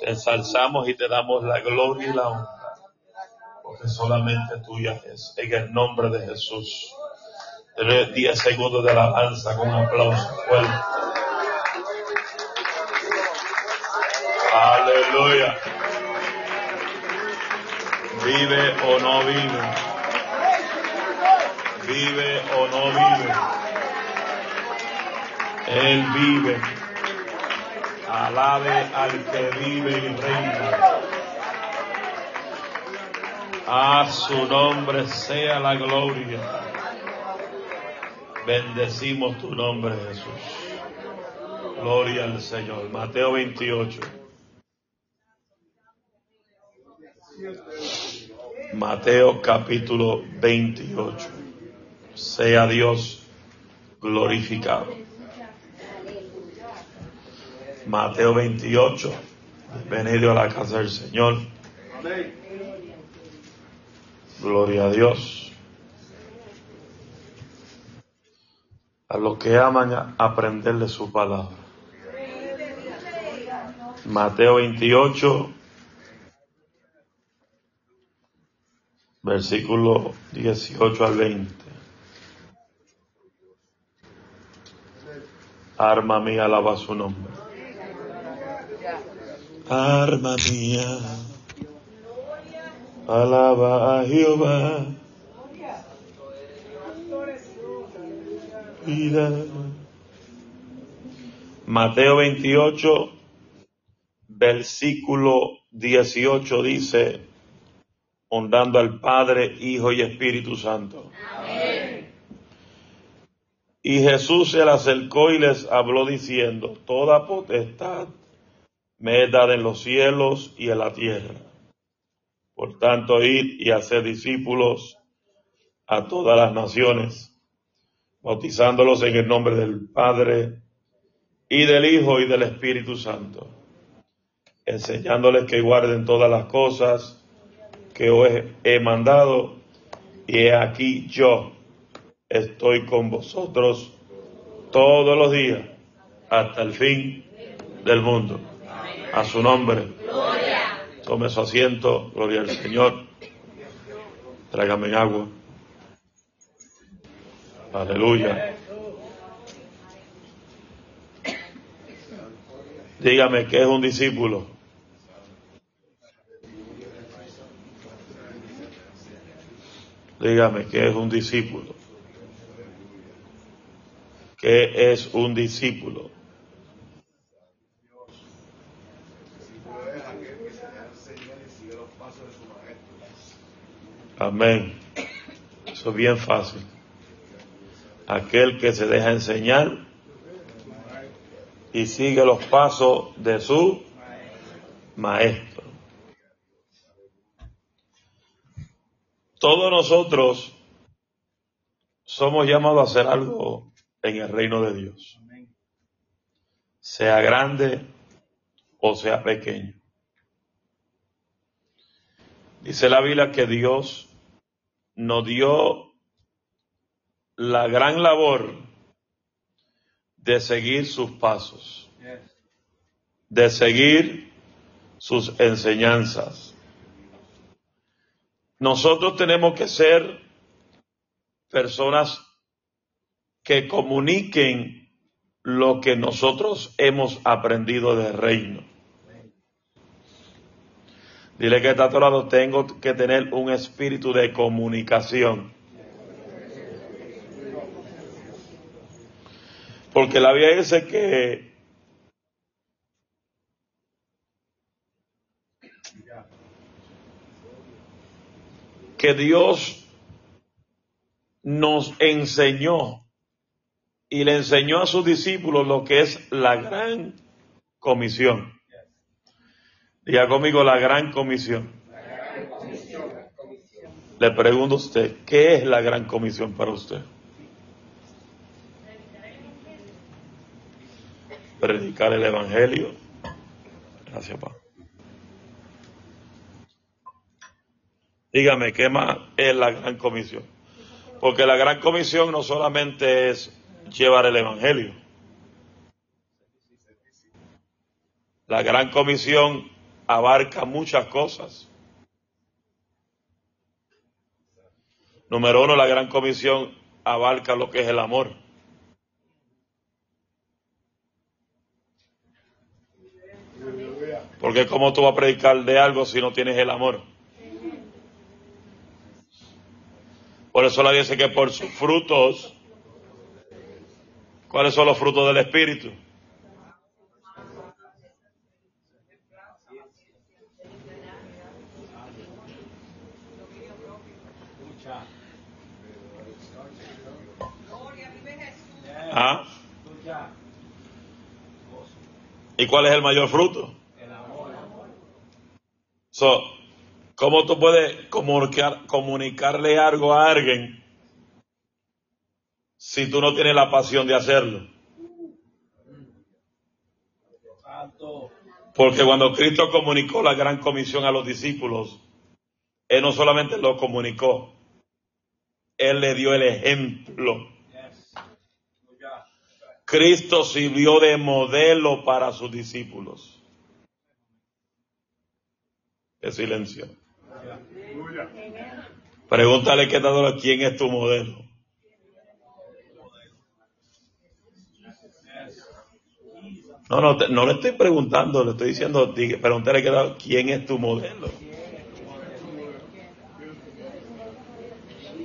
Te ensalzamos y te damos la gloria y la honra, porque solamente tuya es. En el nombre de Jesús. Tener 10 segundos de alabanza con un aplauso fuerte. Aleluya. Vive o no vive. Vive o no vive. Él vive. Alabe al que vive y reina. A su nombre sea la gloria. Bendecimos tu nombre, Jesús. Gloria al Señor. Mateo 28. Mateo capítulo 28. Sea Dios glorificado. Mateo 28. Bienvenido a la casa del Señor. Gloria a Dios. A los que aman aprender de su palabra. Mateo 28, versículo 18 al 20. Arma mía, alaba su nombre. Arma mía, alaba a Jehová. Mateo 28, versículo 18 dice, honrando al Padre, Hijo y Espíritu Santo. Y Jesús se le acercó y les habló diciendo, toda potestad me es dada en los cielos y en la tierra. Por tanto, id y hacer discípulos a todas las naciones, bautizándolos en el nombre del Padre y del Hijo y del Espíritu Santo, enseñándoles que guarden todas las cosas que os he mandado, y he aquí yo estoy con vosotros todos los días hasta el fin del mundo. A su nombre. Tome su asiento, gloria al Señor. Tráigame agua. Aleluya. Dígame, ¿qué es un discípulo? Dígame, ¿qué es un discípulo? ¿Qué es un discípulo? Amén. Eso es bien fácil. Aquel que se deja enseñar y sigue los pasos de su maestro. Todos nosotros somos llamados a hacer algo en el reino de Dios. Sea grande o sea pequeño. Dice la Biblia que Dios nos dio la gran labor de seguir sus pasos, de seguir sus enseñanzas. Nosotros tenemos que ser personas que comuniquen lo que nosotros hemos aprendido del reino. Dile que está a tu lado, tengo que tener un espíritu de comunicación. Porque la Biblia dice que que Dios nos enseñó y le enseñó a sus discípulos lo que es la gran comisión. Diga conmigo la gran comisión. Le pregunto a usted, ¿qué es la gran comisión para usted? Predicar el Evangelio. Gracias, papá. Dígame, ¿qué más es la gran comisión? Porque la gran comisión no solamente es llevar el Evangelio. La gran comisión abarca muchas cosas. Número uno, la gran comisión abarca lo que es el amor. Porque ¿cómo tú vas a predicar de algo si no tienes el amor? Por eso la dice que por sus frutos, ¿cuáles son los frutos del Espíritu? ¿Ah? ¿Y cuál es el mayor fruto? So, ¿Cómo tú puedes comunicar, comunicarle algo a alguien si tú no tienes la pasión de hacerlo? Porque cuando Cristo comunicó la gran comisión a los discípulos, Él no solamente lo comunicó, Él le dio el ejemplo. Cristo sirvió de modelo para sus discípulos. Es silencio. Pregúntale qué tal quién es tu modelo. No, no, no le estoy preguntando, le estoy diciendo, pregúntale quién es tu modelo.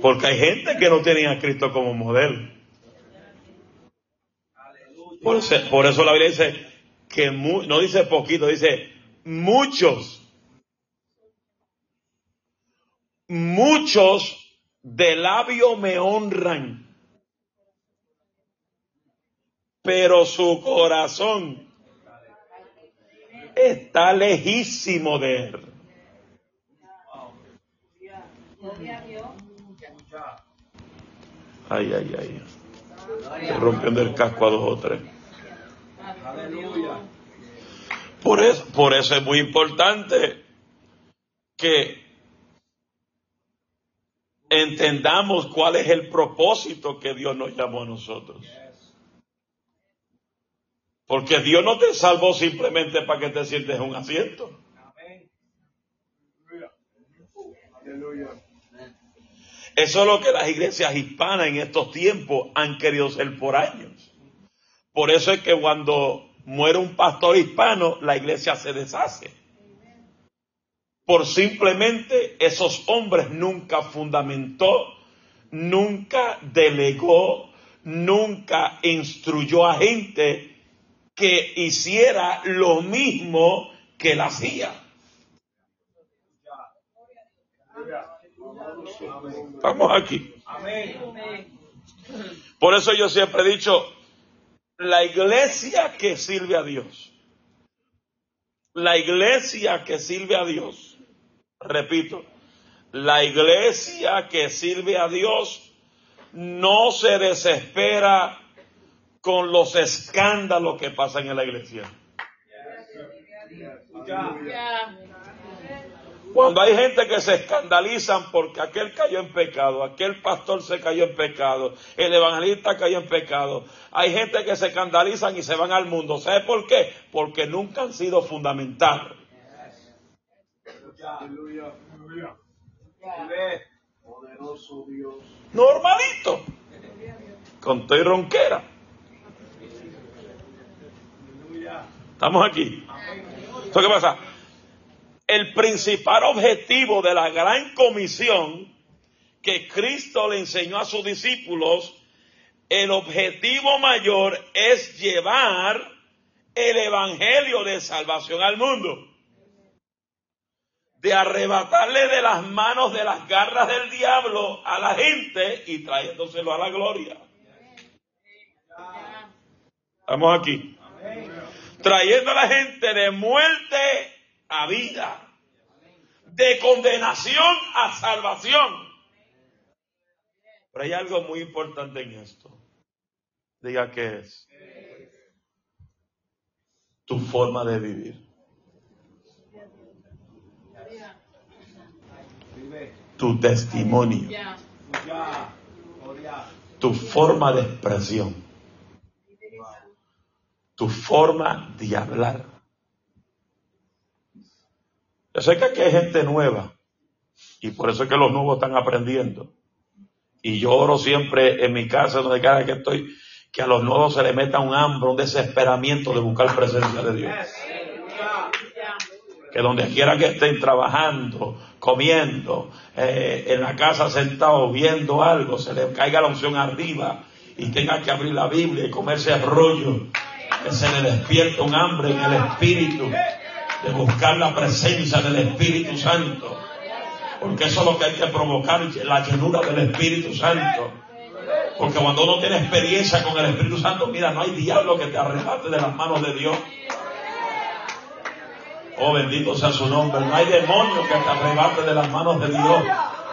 Porque hay gente que no tiene a Cristo como modelo. Por eso, la Biblia dice que no dice poquito, dice muchos muchos de labio me honran, pero su corazón está lejísimo de él. Ay, ay, ay. Rompiendo el casco a dos o tres. Por eso, por eso es muy importante que entendamos cuál es el propósito que Dios nos llamó a nosotros. Porque Dios no te salvó simplemente para que te sientes en un asiento. Eso es lo que las iglesias hispanas en estos tiempos han querido ser por años. Por eso es que cuando muere un pastor hispano, la iglesia se deshace por simplemente esos hombres nunca fundamentó, nunca delegó, nunca instruyó a gente que hiciera lo mismo que él hacía. Vamos aquí. Por eso yo siempre he dicho, la iglesia que sirve a Dios, la iglesia que sirve a Dios, Repito, la iglesia que sirve a Dios no se desespera con los escándalos que pasan en la iglesia. Cuando hay gente que se escandalizan porque aquel cayó en pecado, aquel pastor se cayó en pecado, el evangelista cayó en pecado, hay gente que se escandalizan y se van al mundo. ¿Sabe por qué? Porque nunca han sido fundamentados. Normalito. Con y ronquera. Estamos aquí. ¿Qué pasa? El principal objetivo de la gran comisión que Cristo le enseñó a sus discípulos, el objetivo mayor es llevar el evangelio de salvación al mundo de arrebatarle de las manos de las garras del diablo a la gente y trayéndoselo a la gloria. Estamos aquí. Trayendo a la gente de muerte a vida, de condenación a salvación. Pero hay algo muy importante en esto. Diga qué es. Tu forma de vivir. tu testimonio, tu forma de expresión, tu forma de hablar. Yo sé que aquí hay gente nueva y por eso es que los nuevos están aprendiendo. Y yo oro siempre en mi casa, donde cada que estoy, que a los nuevos se le meta un hambre, un desesperamiento de buscar presencia de Dios. Que donde quiera que estén trabajando, comiendo, eh, en la casa sentados viendo algo, se le caiga la unción arriba y tenga que abrir la Biblia y comerse el rollo. Que se le despierta un hambre en el Espíritu de buscar la presencia del Espíritu Santo. Porque eso es lo que hay que provocar, la llenura del Espíritu Santo. Porque cuando uno tiene experiencia con el Espíritu Santo, mira, no hay diablo que te arrebate de las manos de Dios. Oh, bendito sea su nombre. No hay demonio que te arrebate de las manos de Dios.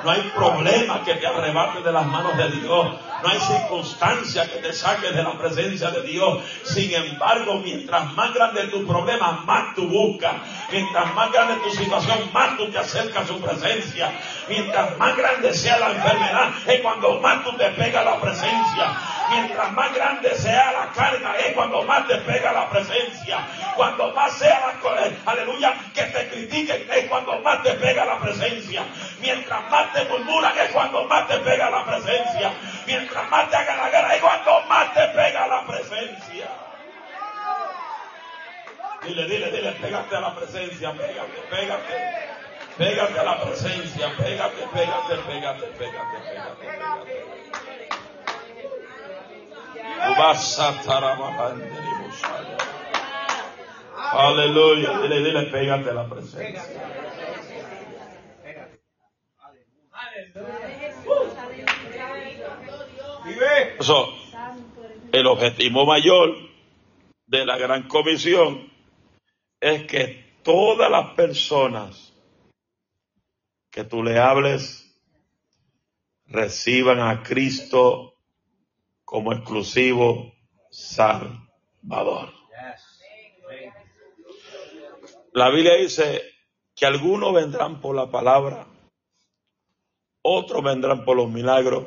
No hay problema que te arrebate de las manos de Dios. No hay circunstancia que te saque de la presencia de Dios. Sin embargo, mientras más grande tu problema, más tú buscas. Mientras más grande tu situación, más tú te acercas a su presencia. Mientras más grande sea la enfermedad, es cuando más tú te pegas la presencia. Mientras más grande sea la carga, es cuando más te pega la presencia. Cuando más sea la, aleluya, que te critiquen, es cuando más te pega la presencia. Mientras más te murmuran, es cuando más te pega la presencia. Mientras más te haga la guerra y cuando más te pega la presencia. Dile, dile, dile, pégate a la presencia, pégate, pégate. Pégate a la presencia, pégate, pégate, pégate, pégate, pégate, pégate. Aleluya, dile, dile, pégate la presencia. Eso, el objetivo mayor de la gran comisión es que todas las personas que tú le hables reciban a Cristo como exclusivo Salvador. La Biblia dice que algunos vendrán por la palabra, otros vendrán por los milagros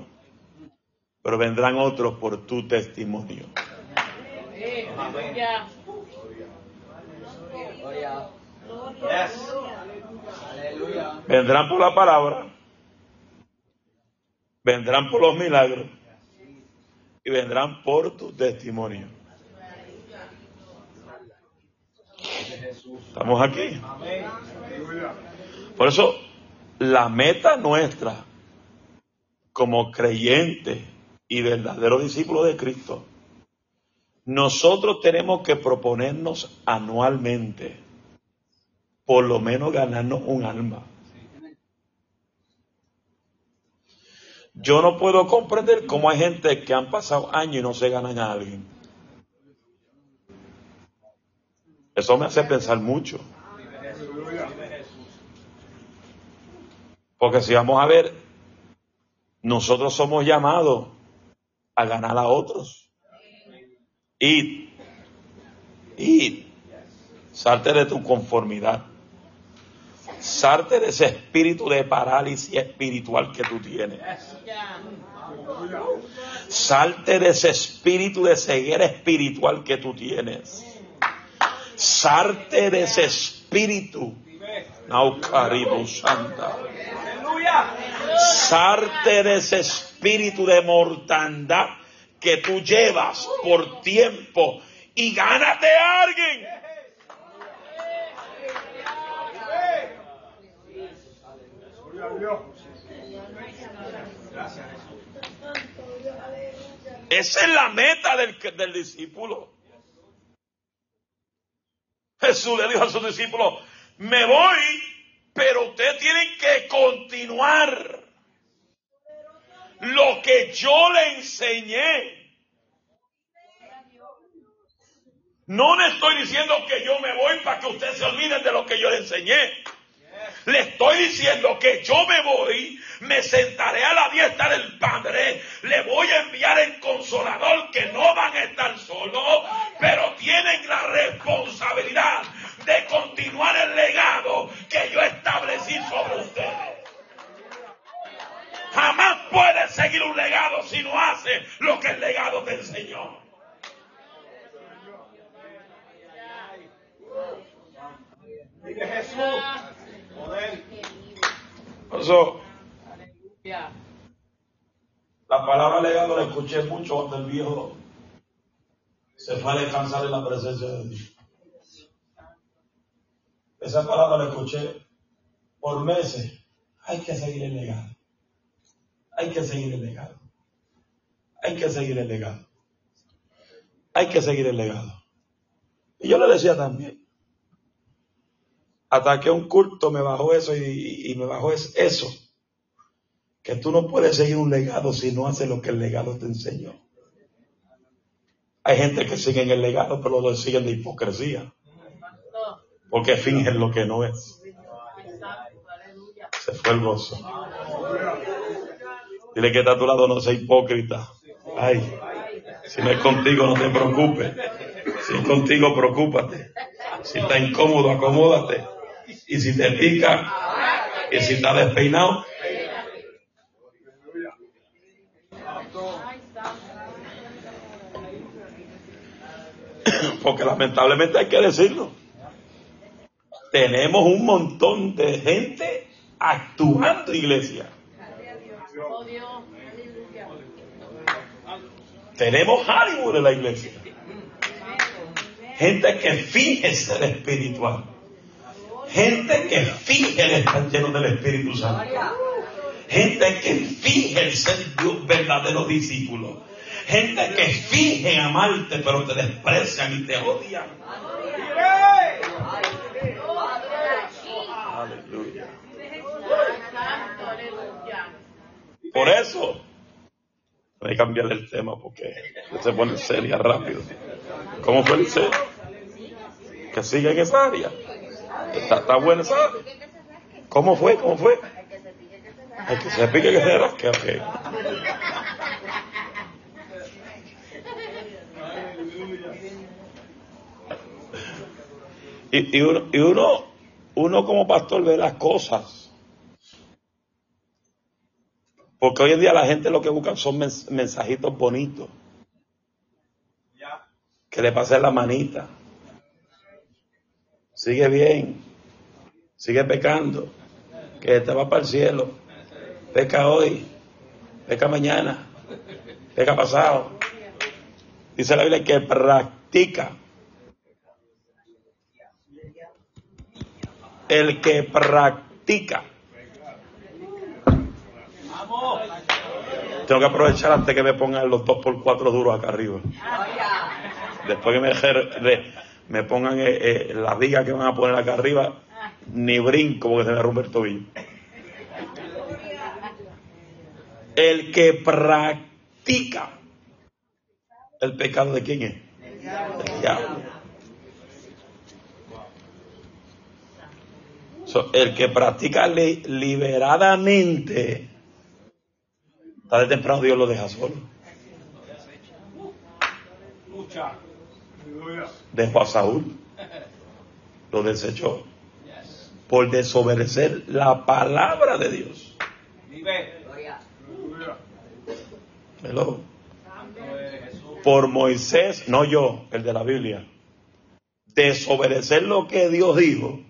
pero vendrán otros por tu testimonio. Vendrán por la palabra, vendrán por los milagros y vendrán por tu testimonio. Estamos aquí. Por eso, la meta nuestra como creyentes y verdadero discípulo de Cristo, nosotros tenemos que proponernos anualmente, por lo menos ganarnos un alma. Yo no puedo comprender cómo hay gente que han pasado años y no se ganan a alguien. Eso me hace pensar mucho. Porque si vamos a ver, nosotros somos llamados a ganar a otros. y y Salte de tu conformidad. Salte de ese espíritu de parálisis espiritual que tú tienes. Salte de ese espíritu de ceguera espiritual que tú tienes. Salte de ese espíritu. Santa. Sarte de ese espíritu de mortandad que tú llevas por tiempo y gánate a alguien. Esa es la meta del, del discípulo. Jesús le dijo a sus discípulos, me voy pero ustedes tienen que continuar lo que yo le enseñé. No le estoy diciendo que yo me voy para que ustedes se olviden de lo que yo le enseñé. Le estoy diciendo que yo me voy, me sentaré a la diestra del Padre, le voy a enviar el consolador que no van a estar solos, pero tienen la responsabilidad de continuar el legado que yo establecí sobre ustedes. Jamás puede seguir un legado si no hace lo que el legado te enseñó. Eso, la palabra legado la escuché mucho cuando el viejo se fue a descansar en la presencia de Dios. Esa palabra la escuché por meses. Hay que seguir el legado. Hay que seguir el legado. Hay que seguir el legado. Hay que seguir el legado. Y yo le decía también, hasta que un culto me bajó eso y, me bajó eso, que tú no puedes seguir un legado si no haces lo que el legado te enseñó. Hay gente que sigue en el legado, pero lo siguen de hipocresía, porque fingen lo que no es. Se fue el gozo. Dile que está a tu lado, no sea hipócrita. Ay, si no es contigo, no te preocupes. Si es contigo, preocúpate. Si está incómodo, acomódate. Y si te pica, y si está despeinado, porque lamentablemente hay que decirlo. Tenemos un montón de gente actuando iglesia. Tenemos Hollywood en la iglesia. Gente que finge ser espiritual. Gente que finge estar lleno del Espíritu Santo. Gente que finge ser Dios verdadero discípulo. Gente que finge amarte pero te desprecian y te odian. Aleluya. Por eso, hay que cambiar el tema porque se pone seria rápido. ¿Cómo fue el Que siga en esa área. Está, está buena esa ¿Cómo fue? ¿Cómo fue? Hay que se pique que se rasque. Okay. Y, y, uno, y uno, uno como pastor ve las cosas. Porque hoy en día la gente lo que busca son mensajitos bonitos. Que le pase la manita. Sigue bien. Sigue pecando. Que te va para el cielo. Peca hoy. Peca mañana. Peca pasado. Dice la Biblia que practica. El que practica. Tengo que aprovechar antes que me pongan los dos por cuatro duros acá arriba. Después que me, me pongan eh, eh, las vigas que van a poner acá arriba, ni brinco porque se me rompe el tobillo. El que practica el pecado de quién es? El diablo. el que practica liberadamente, tarde temprano Dios lo deja solo. Dejó a Saúl, lo desechó por desobedecer la palabra de Dios. Por Moisés, no yo, el de la Biblia, desobedecer lo que Dios dijo.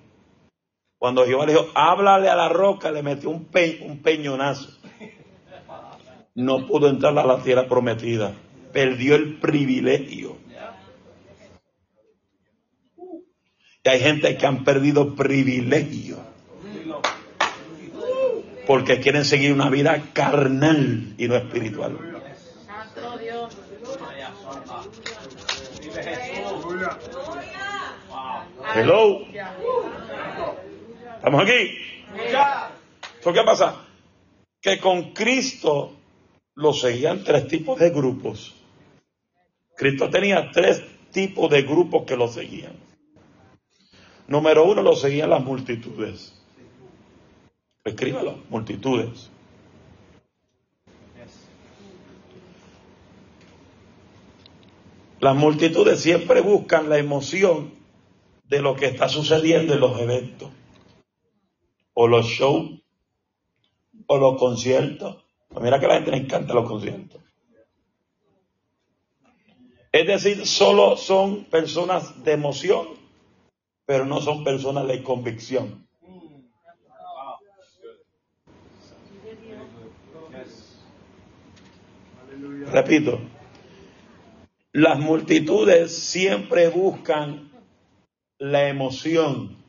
Cuando Jehová le dijo, háblale a la roca, le metió un, un peñonazo. No pudo entrar a la tierra prometida. Perdió el privilegio. Hay gente que han perdido privilegio. Porque quieren seguir una vida carnal y no espiritual. Hello. ¿Estamos aquí? qué pasa? Que con Cristo lo seguían tres tipos de grupos. Cristo tenía tres tipos de grupos que lo seguían. Número uno, lo seguían las multitudes. Escríbalo, multitudes. Las multitudes siempre buscan la emoción de lo que está sucediendo en los eventos, o los shows, o los conciertos. Pues mira que a la gente le encanta los conciertos. Es decir, solo son personas de emoción, pero no son personas de convicción. Repito, las multitudes siempre buscan la emoción.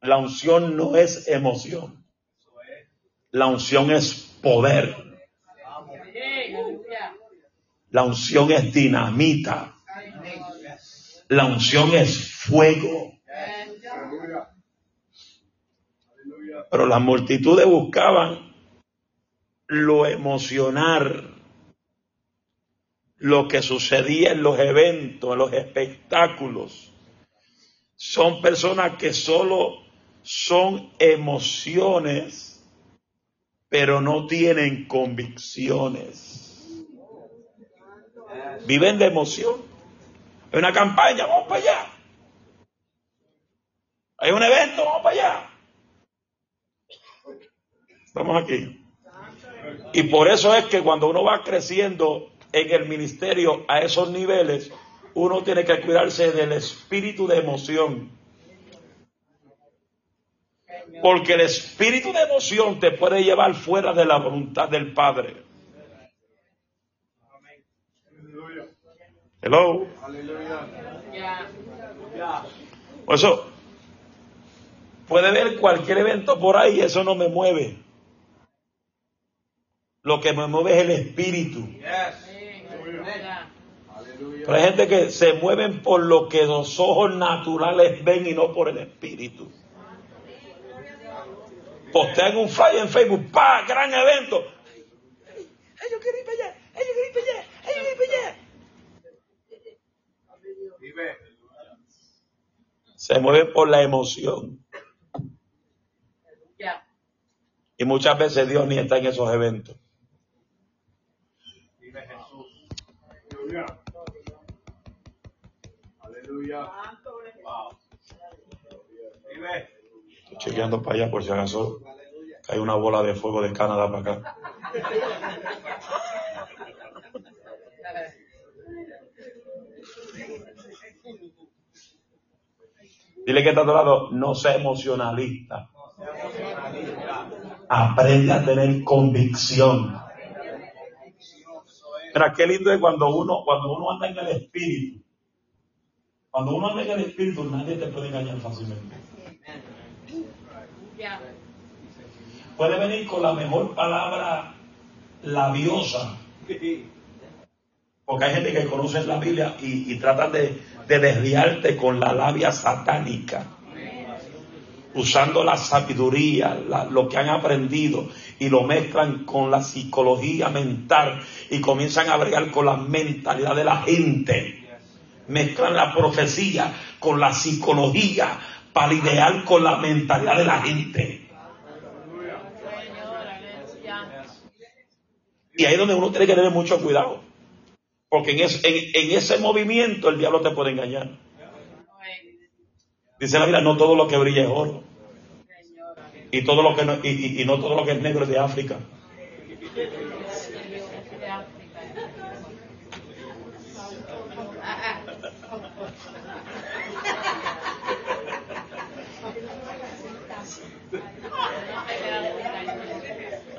La unción no es emoción. La unción es poder. La unción es dinamita. La unción es fuego. Pero las multitudes buscaban lo emocionar, lo que sucedía en los eventos, en los espectáculos. Son personas que solo son emociones, pero no tienen convicciones. Viven de emoción. Hay una campaña, vamos para allá. Hay un evento, vamos para allá. Estamos aquí. Y por eso es que cuando uno va creciendo en el ministerio a esos niveles, uno tiene que cuidarse del espíritu de emoción. Porque el espíritu de emoción te puede llevar fuera de la voluntad del Padre. Hello. Por eso, puede ver cualquier evento por ahí, eso no me mueve. Lo que me mueve es el espíritu. Pero hay gente que se mueven por lo que los ojos naturales ven y no por el espíritu. Postean un flyer en Facebook, ¡pa! Gran evento. Ellos quieren ir para allá, ellos quieren ir para allá, ellos quieren ir para allá. Se mueven por la emoción. Y muchas veces Dios ni está en esos eventos. Aleluya. Estoy chequeando para allá por si acaso hay una bola de fuego de Canadá para acá. Dile que está a tu lado, no sea emocionalista. Aprende a tener convicción. Mira, qué lindo es cuando uno, cuando uno anda en el espíritu. Cuando uno anda en el espíritu, nadie te puede engañar fácilmente. Puede venir con la mejor palabra labiosa. Porque hay gente que conoce la Biblia y, y tratan de, de desviarte con la labia satánica usando la sabiduría, lo que han aprendido, y lo mezclan con la psicología mental y comienzan a bregar con la mentalidad de la gente. Mezclan la profecía con la psicología para idear con la mentalidad de la gente. Y ahí es donde uno tiene que tener mucho cuidado. Porque en ese, en ese movimiento el diablo te puede engañar. Dice la Biblia, no todo lo que brilla es oro. Y, todo lo que no, y, y, no todo lo que es negro es de África.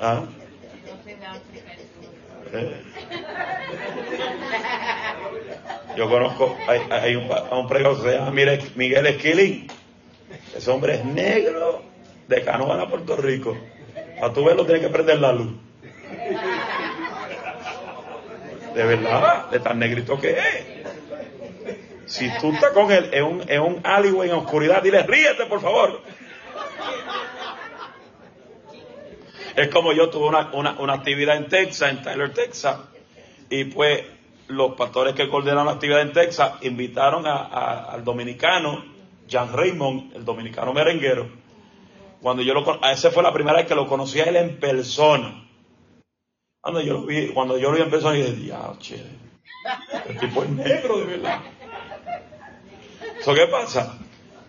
¿Ah? ¿Eh? Yo conozco, hay, hay un, un predicador que se llama Miguel Esquilín. Ese hombre es negro de Canoa a Puerto Rico. A tu verlo tiene que prender la luz. De verdad, de tan negrito que es. Si tú estás con él en un, en un alleyway en oscuridad, dile, ríete por favor. Es como yo tuve una, una, una actividad en Texas, en Tyler, Texas, y pues los pastores que coordinaron la actividad en Texas invitaron al dominicano, Jan Raymond, el dominicano merenguero. Cuando yo lo a ese fue la primera vez que lo conocí a él en persona. Cuando yo lo vi, cuando yo lo vi en persona, dije, che, el tipo es negro de verdad. ¿Eso qué pasa?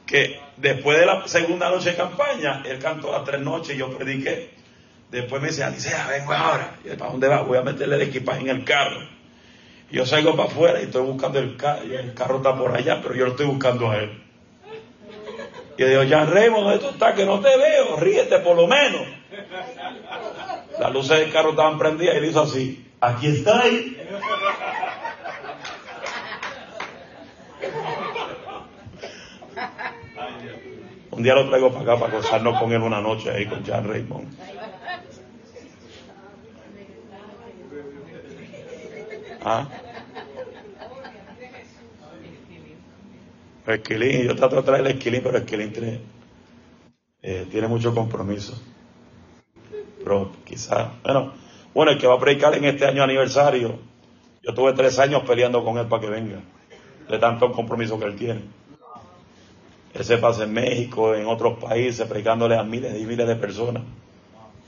Que después de la segunda noche de campaña, él cantó las tres noches y yo prediqué. Después me dice, Alicia, vengo ahora. Y ¿para dónde va? Voy a meterle el equipaje en el carro. Yo salgo para afuera y estoy buscando el carro, el carro está por allá, pero yo lo estoy buscando a él. Y yo digo, ya Remo, ¿dónde tú estás? Que no te veo, ríete por lo menos. Las luces del carro estaban prendidas y él hizo así. aquí está ahí. Un día lo traigo para acá para gozarnos con él una noche ahí con Jan Raymond. ¿Ah? Esquilín, yo trato de traer el esquilín, pero esquilín tiene, eh, tiene mucho compromiso. Pero quizás, bueno, bueno, el que va a predicar en este año aniversario, yo tuve tres años peleando con él para que venga, de tanto compromiso que él tiene. Él se pasa en México, en otros países, predicándole a miles y miles de personas.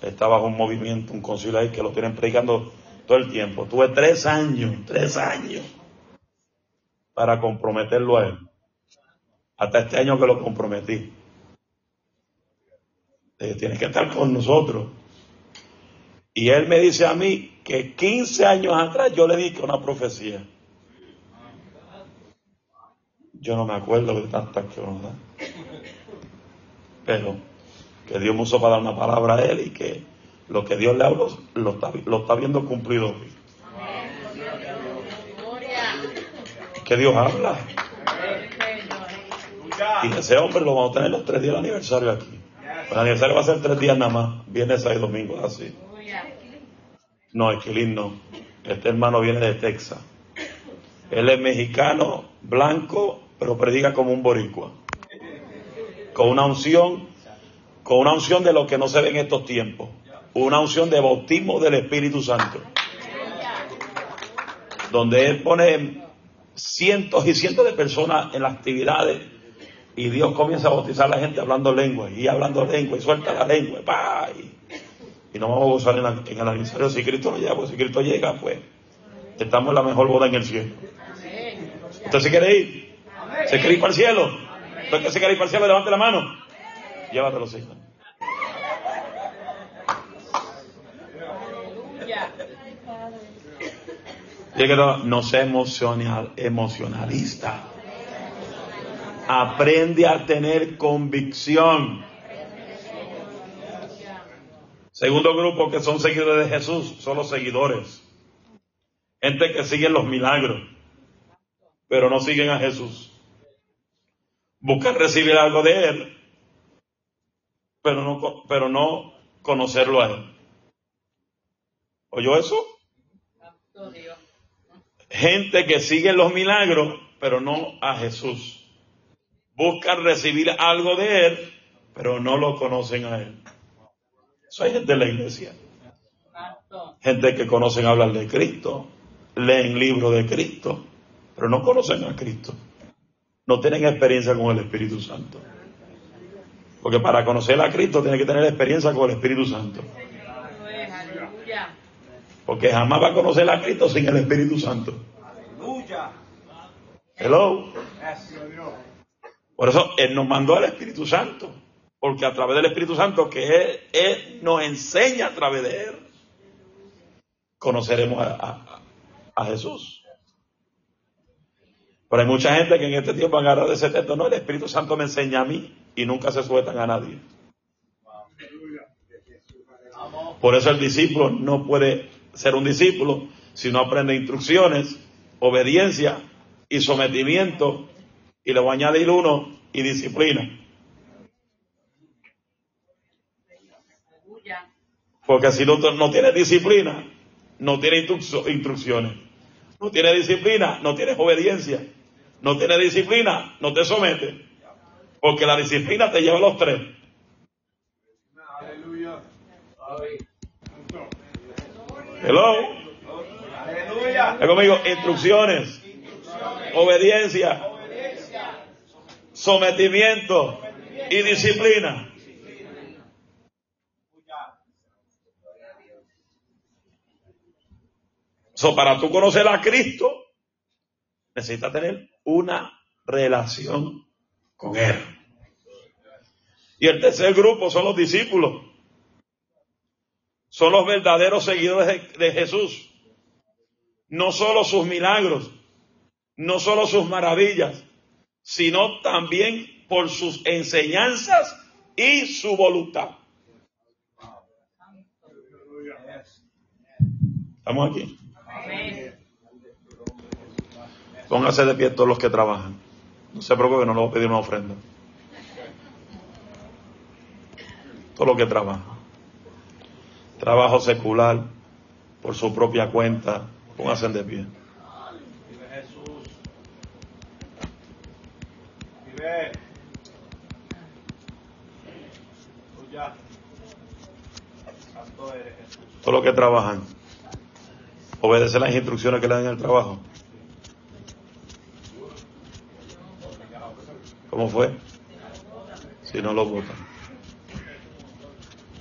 Está bajo un movimiento, un concilio ahí que lo tienen predicando todo el tiempo. Tuve tres años, tres años para comprometerlo a él. Hasta este año que lo comprometí. Eh, tiene que estar con nosotros. Y él me dice a mí que 15 años atrás yo le dije una profecía. Yo no me acuerdo de tantas que uno da. Pero que Dios me usó para dar una palabra a él y que lo que Dios le habló lo está, lo está viendo cumplido. Que Dios habla. Y ese hombre lo vamos a tener los tres días del aniversario aquí. El aniversario va a ser tres días nada más. Viernes, sábado domingo, así. No, Esquilín no. Este hermano viene de Texas. Él es mexicano, blanco, pero predica como un boricua. Con una unción, con una unción de lo que no se ve en estos tiempos. Una unción de bautismo del Espíritu Santo. Donde él pone cientos y cientos de personas en las actividades y Dios comienza a bautizar a la gente hablando lengua y hablando lengua y suelta la lengua y, nos vamos a gozar en, el aniversario si Cristo no llega, pues si Cristo llega, pues estamos en la mejor boda en el cielo. ¿Usted se quiere ir? ¿Se quiere ir para el cielo? ¿Usted se quiere ir para el cielo? Levante la mano. Llévatelo, Señor. No sea emocional, emocionalista. Aprende a tener convicción. Segundo grupo que son seguidores de Jesús son los seguidores. Gente que sigue los milagros, pero no siguen a Jesús. Buscan recibir algo de Él, pero no, pero no conocerlo a Él. ¿Oyó eso? Gente que sigue los milagros, pero no a Jesús. Buscan recibir algo de Él, pero no lo conocen a Él. Eso hay gente de la iglesia. Gente que conocen hablar de Cristo, leen libros de Cristo, pero no conocen a Cristo no tienen experiencia con el Espíritu Santo. Porque para conocer a Cristo tiene que tener experiencia con el Espíritu Santo. Porque jamás va a conocer a Cristo sin el Espíritu Santo. Hello. Por eso Él nos mandó al Espíritu Santo. Porque a través del Espíritu Santo que Él, nos enseña a través de Él, conoceremos a Jesús. Pero hay mucha gente que en este tiempo han agarrado ese texto. No, el Espíritu Santo me enseña a mí y nunca se sueltan a nadie. Por eso el discípulo no puede ser un discípulo si no aprende instrucciones, obediencia y sometimiento. Y le voy a añadir uno y disciplina. Porque si no, no tiene disciplina, no tiene instrucciones. No tiene disciplina, no tienes obediencia no tiene disciplina, no te somete. Porque la disciplina te lleva a los tres. Aleluya. Hello. Aleluya. conmigo, instrucciones, obediencia, sometimiento y disciplina. So, para tú conocer a Cristo, necesitas tener una relación con Él. Y el tercer grupo son los discípulos. Son los verdaderos seguidores de, Jesús. No solo sus milagros, no solo sus maravillas, sino también por sus enseñanzas y su voluntad. ¿Estamos aquí? Póngase de pie todos los que trabajan. No se preocupe, no le voy a pedir una ofrenda. Todos los que trabajan. Trabajo secular, por su propia cuenta, póngase de pie. Todos los que trabajan, obedece las instrucciones que le dan el trabajo. ¿Cómo fue? Si no lo votan.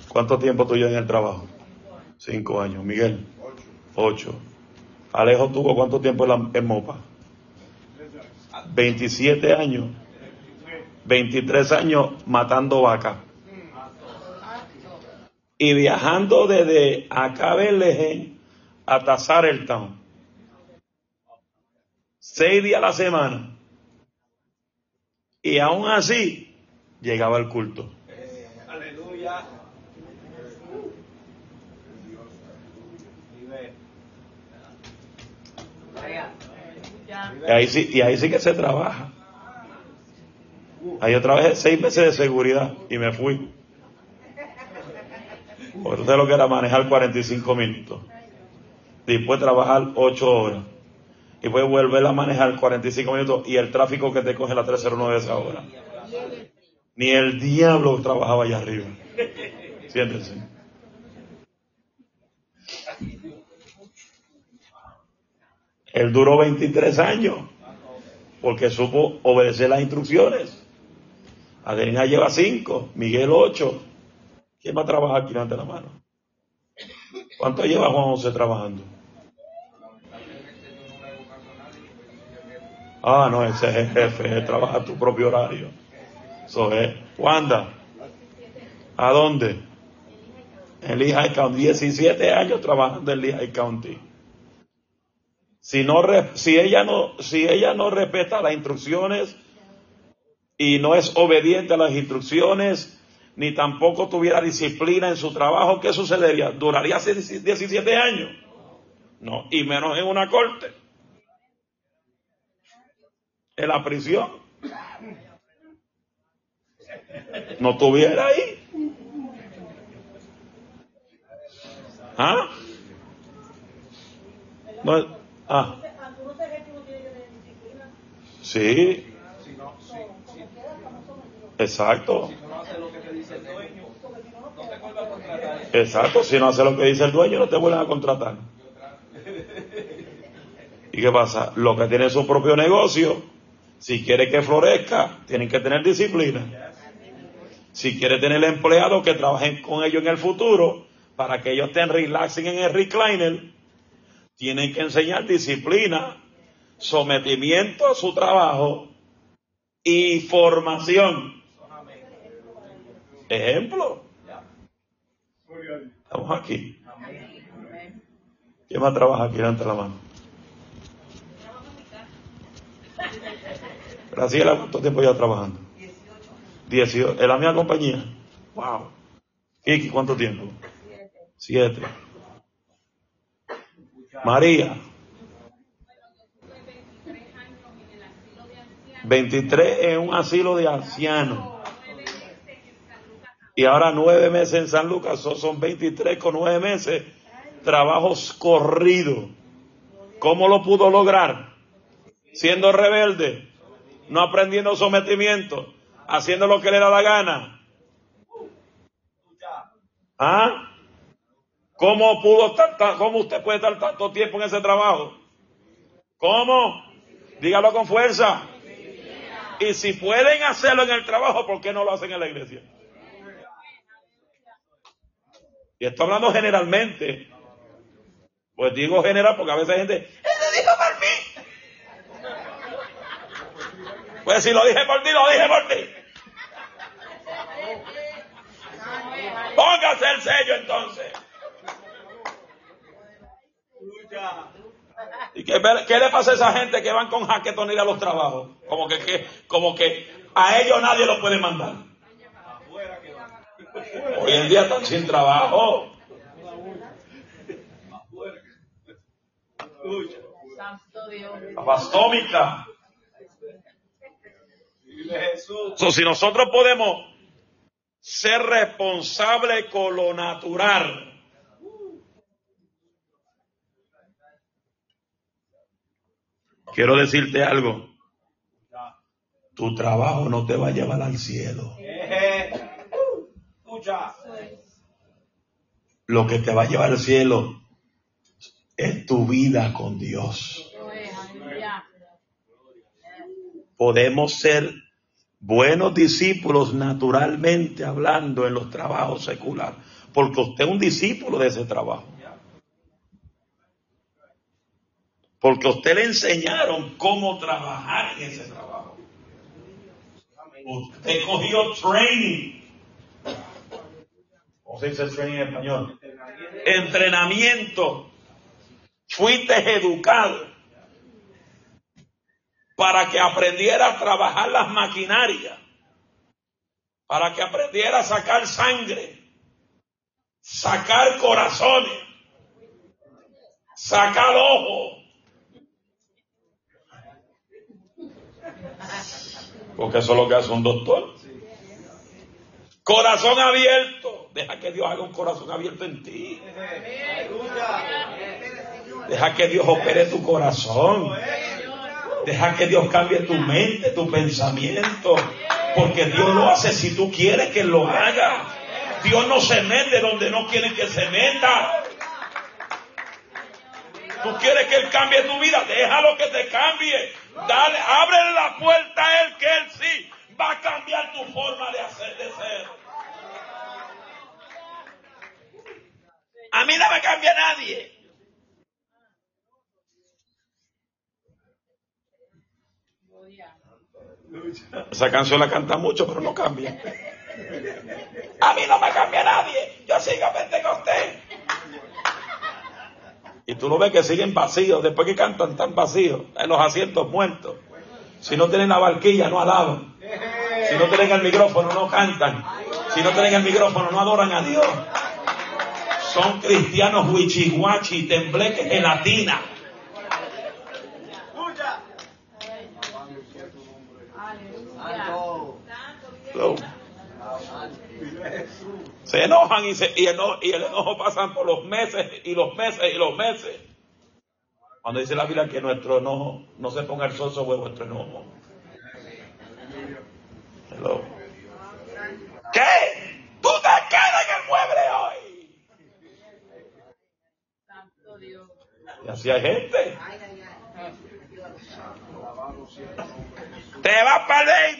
¿Cuánto tiempo tú llevas en el trabajo? Cinco años. Miguel. Ocho. Alejo tuvo cuánto tiempo en, Mopa? 27 años. 23 años matando vacas. Y viajando desde acá Belén hasta. Seis días a la semana. Y aún así llegaba el culto. Aleluya. Y ahí sí, y ahí sí que se trabaja. Ahí otra vez seis meses de seguridad y me fui. Porque usted lo que era manejar 45 minutos. Después trabajar 8 horas y puedes volver a manejar 45 minutos y el tráfico que te coge la 309 esa hora. Ni el diablo trabajaba allá arriba. Siéntense. Él duró 23 años porque supo obedecer las instrucciones. Adelina lleva 5, Miguel 8. ¿Quién va a trabajar aquí ante la mano? ¿Cuánto lleva Juan José trabajando? Ah, no, ese es el jefe, trabaja tu propio horario. Eso es. Wanda, ¿a dónde? En Lehigh County. 17 años trabajando en Lehigh County. Si, no, si, ella no, si ella no respeta las instrucciones y no es obediente a las instrucciones, ni tampoco tuviera disciplina en su trabajo, ¿qué sucedería? ¿Duraría 17 años? No, y menos en una corte en la prisión. No estuviera ahí. ¿Ah? No, ah. Sí. Exacto. Exacto, si no hace lo que dice el dueño, no te vuelven a contratar. ¿Y qué pasa? Lo que tiene su propio negocio, si quiere que florezca, tienen que tener disciplina. Si quiere tener empleados que trabajen con ellos en el futuro, para que ellos estén relaxing en el recliner, tienen que enseñar disciplina, sometimiento a su trabajo y formación. Ejemplo. Estamos aquí. ¿Quién más trabaja aquí de la mano? Graciela, ¿cuánto tiempo ya trabajando? 18. ¿En la misma compañía? Wow. Kiki, ¿cuánto tiempo? Siete. María. 23 en un asilo de ancianos. Y ahora nueve meses en San Lucas, son 23 con nueve meses. Trabajos corridos. ¿Cómo lo pudo lograr? Siendo rebelde no aprendiendo sometimiento, haciendo lo que le da la gana. ¿Ah? ¿Cómo pudo estar, cómo usted puede estar tanto tiempo en ese trabajo? ¿Cómo? Dígalo con fuerza. Y si pueden hacerlo en el trabajo, ¿por qué no lo hacen en la iglesia? Y estoy hablando generalmente. Pues digo general porque a veces hay gente, ¡Él dijo por mí! Pues si lo dije por ti, lo dije por ti. Póngase el sello entonces. ¿Y qué, le pasa a esa gente que van con jaquetonera a los trabajos? Como que, como que a ellos nadie los puede mandar. Hoy en día están sin trabajo. Apastómica. So, si nosotros podemos ser responsables con lo natural, quiero decirte algo. Tu trabajo no te va a llevar al cielo. Lo que te va a llevar al cielo es tu vida con Dios. Podemos ser buenos discípulos naturalmente hablando en los trabajos seculares, porque usted es un discípulo de ese trabajo. Porque usted le enseñaron cómo trabajar en ese trabajo. Usted cogió training. ¿Cómo se dice training en español? Entrenamiento. Fuiste educado para que aprendiera a trabajar las maquinarias, para que aprendiera a sacar sangre, sacar corazones, sacar ojos. Porque eso es lo que hace un doctor. Corazón abierto. Deja que Dios haga un corazón abierto en ti. Deja que Dios opere tu corazón. Deja que Dios cambie tu mente, tu pensamiento. Porque Dios lo hace si tú quieres que lo haga. Dios no se mete donde no quiere que se meta. Tú quieres que Él cambie tu vida, déjalo que te cambie. Dale, ábrele la puerta a Él, que Él sí va a cambiar tu forma de hacer, de ser. A mí no me cambia nadie. Esa canción la canta mucho, pero no cambia. A mí no me cambia nadie. Yo sigo a usted. Y tú lo ves que siguen vacíos. Después que cantan tan vacíos, en los asientos muertos. Si no tienen la barquilla, no alaban. Si no tienen el micrófono, no cantan. Si no tienen el micrófono, no adoran a Dios. Son cristianos huichihuachi, tembleques, gelatina. Se enojan y, se, y, el, y el enojo pasan por los meses y los meses y los meses. Cuando dice la Biblia que nuestro enojo no se ponga el sol sobre vuestro enojo. ¿Qué? Tú te quedas en el mueble hoy. Y así hay gente. Te vas para Y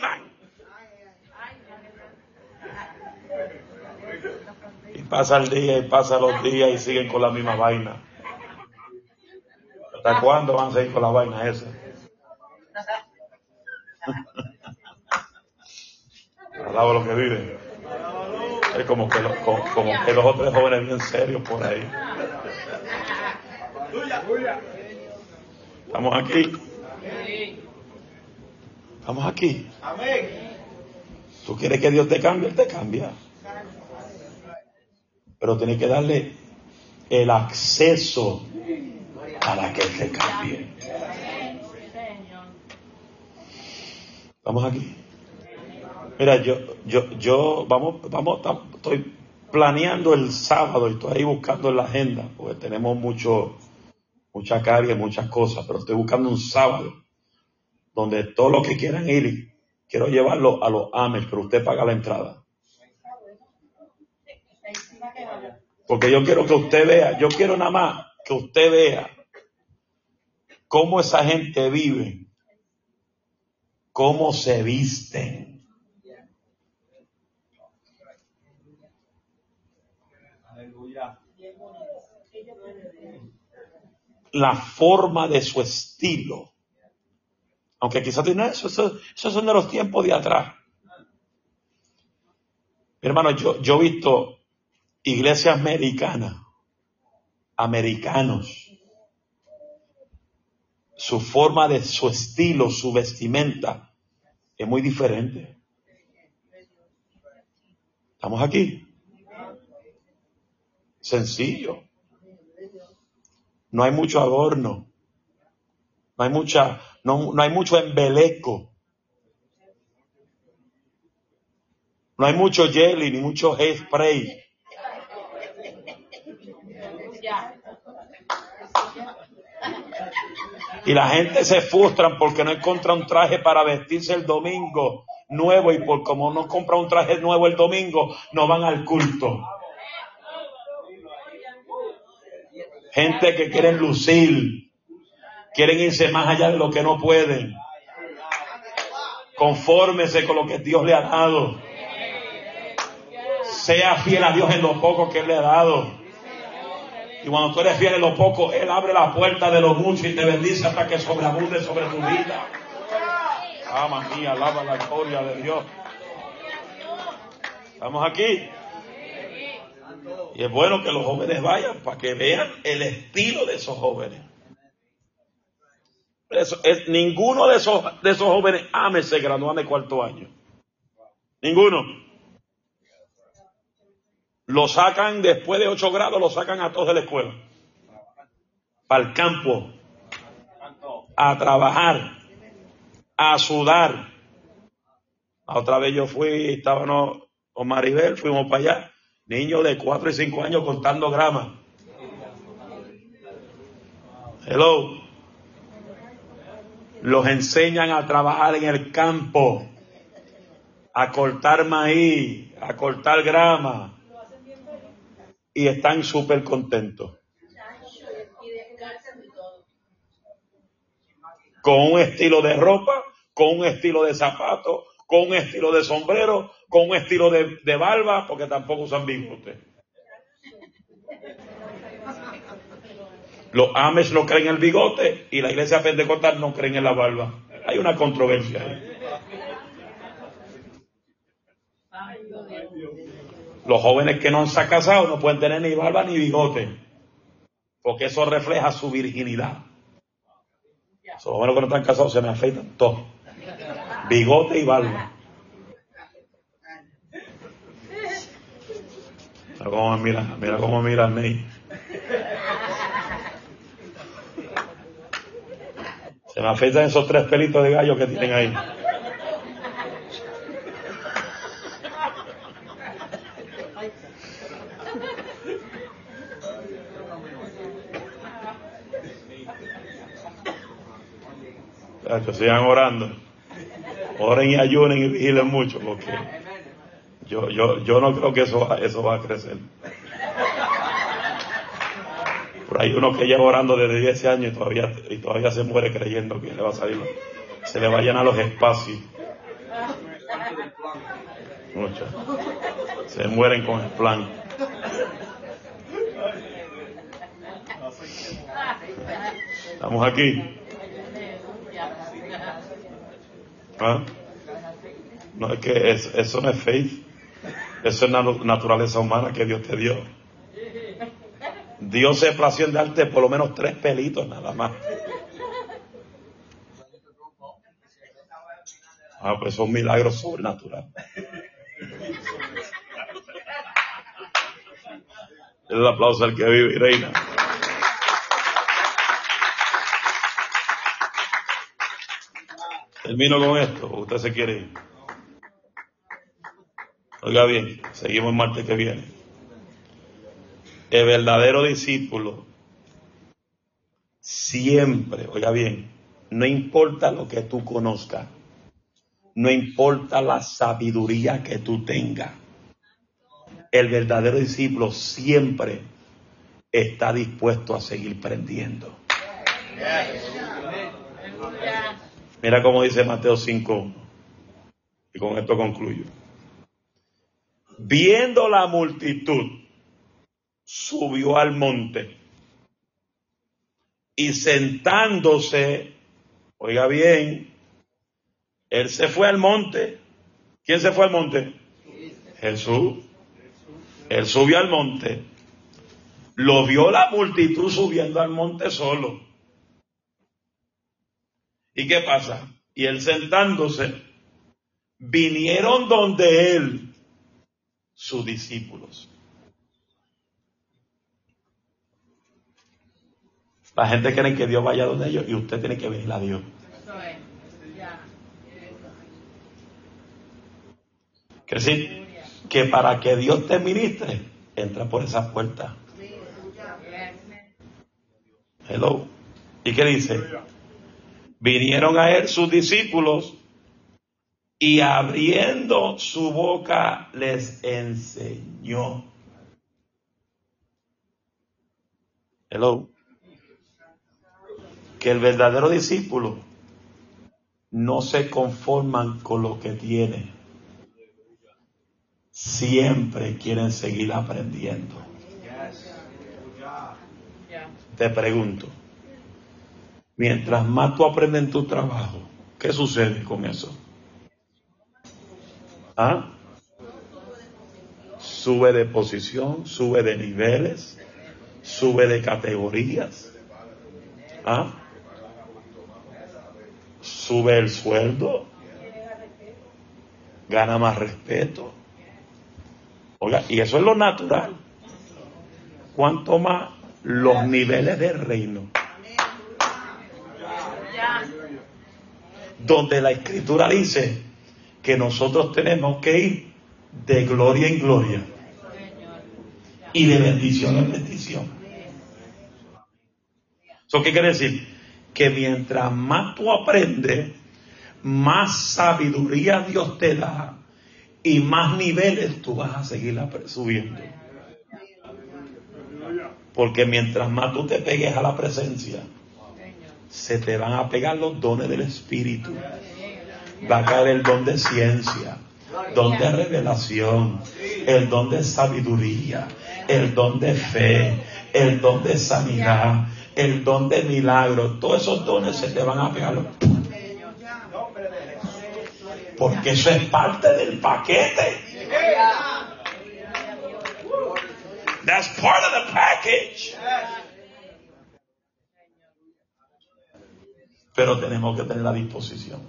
pasa el día y pasa los días y siguen con la misma vaina. ¿Hasta cuándo van a seguir con la vaina esa? Alaba lo que viven. Es como que, como, que los otros jóvenes bien serios por ahí. Estamos aquí. Estamos aquí. Tú quieres que Dios te cambie, Él te cambia pero tiene que darle el acceso para que se cambie. Vamos aquí. Mira, yo, yo, yo, vamos, vamos, estoy planeando el sábado y estoy ahí buscando en la agenda, porque tenemos mucho, mucha carga y muchas cosas, pero estoy buscando un sábado donde todos los que quieran ir, quiero llevarlo a los AMES, pero usted paga la entrada. Porque yo quiero que usted vea, yo quiero nada más que usted vea cómo esa gente vive, cómo se visten. La forma de su estilo. Aunque quizás tiene eso, eso, son de los tiempos de atrás. hermano, yo, yo he visto iglesia americana, americanos, su forma de su estilo, su vestimenta es muy diferente. ¿Estamos aquí? Sencillo. No hay mucho adorno. No hay mucha, no, no hay mucho embeleco. No hay mucho jelly ni mucho spray. Y la gente se frustra porque no encuentra un traje para vestirse el domingo nuevo y por como no compra un traje nuevo el domingo, no van al culto. Gente que quieren lucir, quieren irse más allá de lo que no pueden. Confórmese con lo que Dios le ha dado. Sea fiel a Dios en lo poco que Él le ha dado. Y cuando tú eres fiel en lo poco, Él abre la puerta de lo mucho y te bendice hasta que sobreabunde sobre tu vida. Ama mía, alaba la gloria de Dios. Estamos aquí. Y es bueno que los jóvenes vayan para que vean el estilo de esos jóvenes. Ninguno de esos, de esos jóvenes ame se graduó de cuarto año. Ninguno. Lo sacan después de ocho grados, lo sacan a todos de la escuela. Para el campo. A trabajar. A sudar. otra vez yo fui, estábamos con Maribel, fuimos para allá. Niños de cuatro y cinco años contando grama. Hello. Los enseñan a trabajar en el campo, a cortar maíz, a cortar grama, y están súper contentos. Con un estilo de ropa, con un estilo de zapato, con un estilo de sombrero, con un estilo de, barba, porque tampoco usan bigote. Los ames no creen en el bigote y la iglesia pentecostal no creen en la barba. Hay una controversia ahí. Los jóvenes que no se han casado no pueden tener ni barba ni bigote, porque eso refleja su virginidad. Los jóvenes que no están casados se me afeitan todo. Bigote y barba. Mira cómo mira, mira cómo mira. Se me afeitan esos tres pelitos de gallo que tienen ahí. Que sigan orando. Oren y ayunen y vigilen mucho porque yo, yo, yo no creo que eso, eso va a crecer. Por ahí uno que lleva orando desde 10 años y todavía, y todavía se muere creyendo que le va a salir, se le va a llenar los espacios. Muchos. Se mueren con el plan. Estamos aquí. ¿Ah? No es que eso no es faith. Eso es la naturaleza humana que Dios te dio. Dios se plació en darte por lo menos tres pelitos nada más. Ah, pues son milagros sobrenaturales. El aplauso al que vive, reina. Termino con esto, usted se quiere ir. Oiga bien, seguimos el martes que viene. El verdadero discípulo siempre, oiga bien, no importa lo que tú conozcas, no importa la sabiduría que tú tengas, el verdadero discípulo siempre está dispuesto a seguir prendiendo. Mira cómo dice Mateo 5. Y con esto concluyo. Viendo la multitud, subió al monte. Y sentándose, oiga bien, él se fue al monte. ¿Quién se fue al monte? Jesús. Él subió al monte. Lo vio la multitud subiendo al monte solo. ¿Y qué pasa? Y él sentándose, vinieron donde él sus discípulos. La gente cree que Dios vaya donde ellos y usted tiene que venir a Dios. Que decir, que para que Dios te ministre, entra por esa puerta. Hello. ¿Y qué dice? Vinieron a él sus discípulos y abriendo su boca les enseñó. Hello. Que el verdadero discípulo no se conforman con lo que tiene. Siempre quieren seguir aprendiendo. Te pregunto, mientras más tú aprendes en tu trabajo, ¿qué sucede con eso? ¿Ah? Sube de posición, sube de niveles, sube de categorías. ¿Ah? Sube el sueldo, gana más respeto. Oiga, y eso es lo natural. Cuanto más los niveles del reino. Donde la escritura dice que nosotros tenemos que ir de gloria en gloria y de bendición en bendición. ¿Eso qué quiere decir? Que mientras más tú aprendes, más sabiduría Dios te da y más niveles tú vas a seguir subiendo. Porque mientras más tú te pegues a la presencia, se te van a pegar los dones del Espíritu. Va a caer el don de ciencia, don de revelación, el don de sabiduría, el don de fe, el don de sanidad, el don de milagro. Todos esos dones se te van a pegar. Porque eso es parte del paquete. That's part of the package. Pero tenemos que tener la disposición.